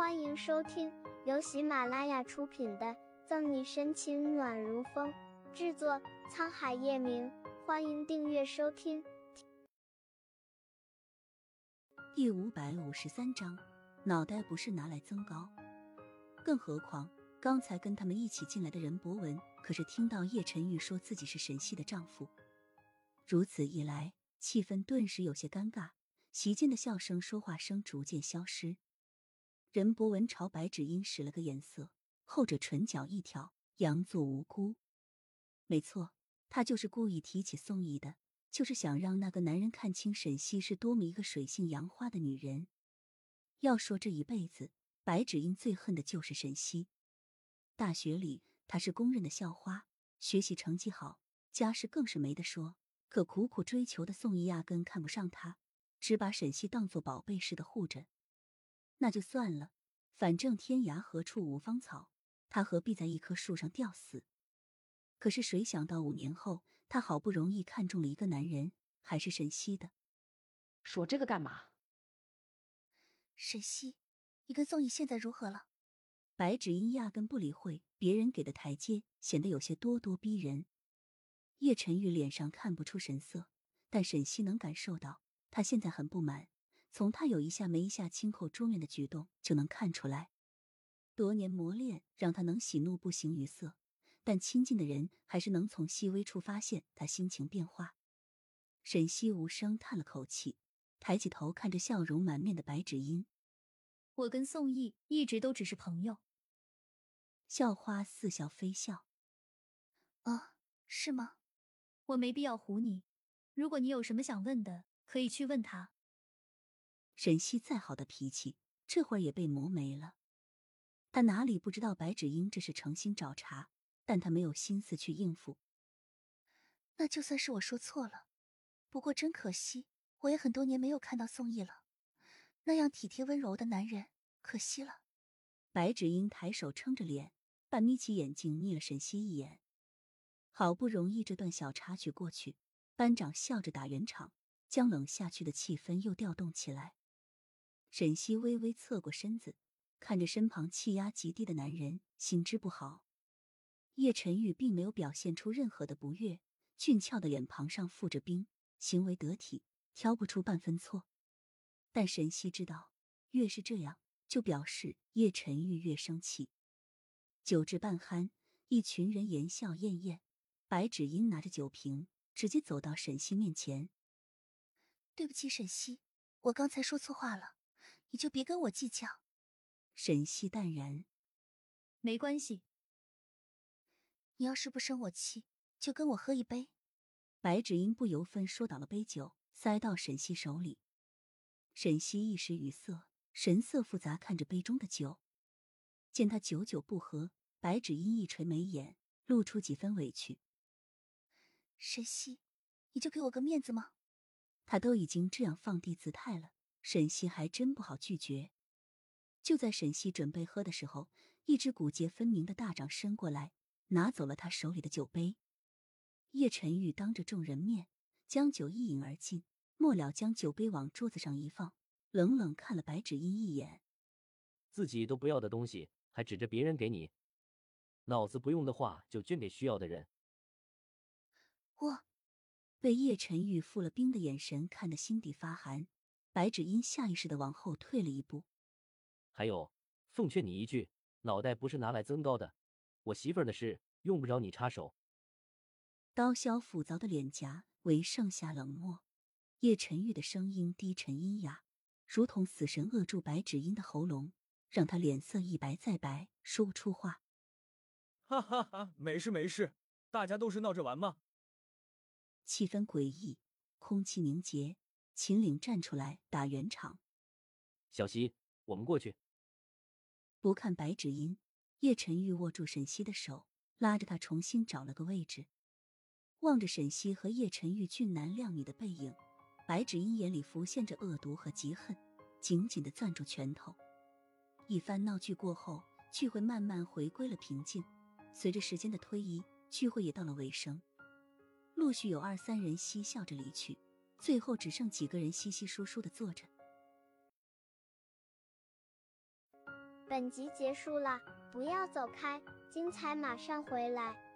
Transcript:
欢迎收听由喜马拉雅出品的《赠你深情暖如风》，制作沧海夜明。欢迎订阅收听。第五百五十三章，脑袋不是拿来增高。更何况，刚才跟他们一起进来的任博文，可是听到叶晨玉说自己是沈西的丈夫。如此一来，气氛顿时有些尴尬，席间的笑声、说话声逐渐消失。任博文朝白芷英使了个眼色，后者唇角一挑，佯作无辜。没错，他就是故意提起宋义的，就是想让那个男人看清沈西是多么一个水性杨花的女人。要说这一辈子，白芷英最恨的就是沈西。大学里，她是公认的校花，学习成绩好，家世更是没得说。可苦苦追求的宋义压根看不上她，只把沈西当做宝贝似的护着。那就算了，反正天涯何处无芳草，他何必在一棵树上吊死？可是谁想到五年后，他好不容易看中了一个男人，还是沈西的。说这个干嘛？沈西，你跟宋毅现在如何了？白芷音压根不理会别人给的台阶，显得有些咄咄逼人。叶晨玉脸上看不出神色，但沈西能感受到，他现在很不满。从他有一下没一下轻叩桌面的举动就能看出来，多年磨练让他能喜怒不形于色，但亲近的人还是能从细微处发现他心情变化。沈西无声叹了口气，抬起头看着笑容满面的白芷音：“我跟宋毅一直都只是朋友。”校花似笑非笑：“啊，是吗？我没必要唬你。如果你有什么想问的，可以去问他。”沈西再好的脾气，这会儿也被磨没了。他哪里不知道白芷英这是诚心找茬，但他没有心思去应付。那就算是我说错了，不过真可惜，我也很多年没有看到宋毅了，那样体贴温柔的男人，可惜了。白芷英抬手撑着脸，半眯起眼睛睨了沈西一眼。好不容易这段小插曲过去，班长笑着打圆场，将冷下去的气氛又调动起来。沈西微微侧过身子，看着身旁气压极低的男人，心知不好。叶晨玉并没有表现出任何的不悦，俊俏的脸庞上覆着冰，行为得体，挑不出半分错。但沈西知道，越是这样，就表示叶晨玉越生气。酒至半酣，一群人言笑晏晏，白芷英拿着酒瓶，直接走到沈西面前：“对不起，沈西，我刚才说错话了。”你就别跟我计较。沈西淡然，没关系。你要是不生我气，就跟我喝一杯。白芷英不由分说倒了杯酒，塞到沈西手里。沈西一时语塞，神色复杂，看着杯中的酒。见他久久不喝，白芷英一垂眉眼，露出几分委屈。沈西，你就给我个面子吗？他都已经这样放低姿态了。沈西还真不好拒绝。就在沈西准备喝的时候，一只骨节分明的大掌伸过来，拿走了他手里的酒杯。叶晨玉当着众人面将酒一饮而尽，末了将酒杯往桌子上一放，冷冷看了白芷英一眼：“自己都不要的东西，还指着别人给你，脑子不用的话就捐给需要的人。”我被叶晨玉付了冰的眼神看得心底发寒。白芷音下意识的往后退了一步。还有，奉劝你一句，脑袋不是拿来增高的。我媳妇儿的事用不着你插手。刀削斧凿的脸颊为上下冷漠。叶晨玉的声音低沉阴哑，如同死神扼住白芷音的喉咙，让他脸色一白再白，说不出话。哈哈哈，没事没事，大家都是闹着玩嘛。气氛诡异，空气凝结。秦岭站出来打圆场，小溪，我们过去。不看白芷音，叶晨玉握住沈西的手，拉着他重新找了个位置，望着沈西和叶晨玉俊男靓女的背影，白芷音眼里浮现着恶毒和嫉恨，紧紧的攥住拳头。一番闹剧过后，聚会慢慢回归了平静。随着时间的推移，聚会也到了尾声，陆续有二三人嬉笑着离去。最后只剩几个人稀稀疏疏的坐着。本集结束了，不要走开，精彩马上回来。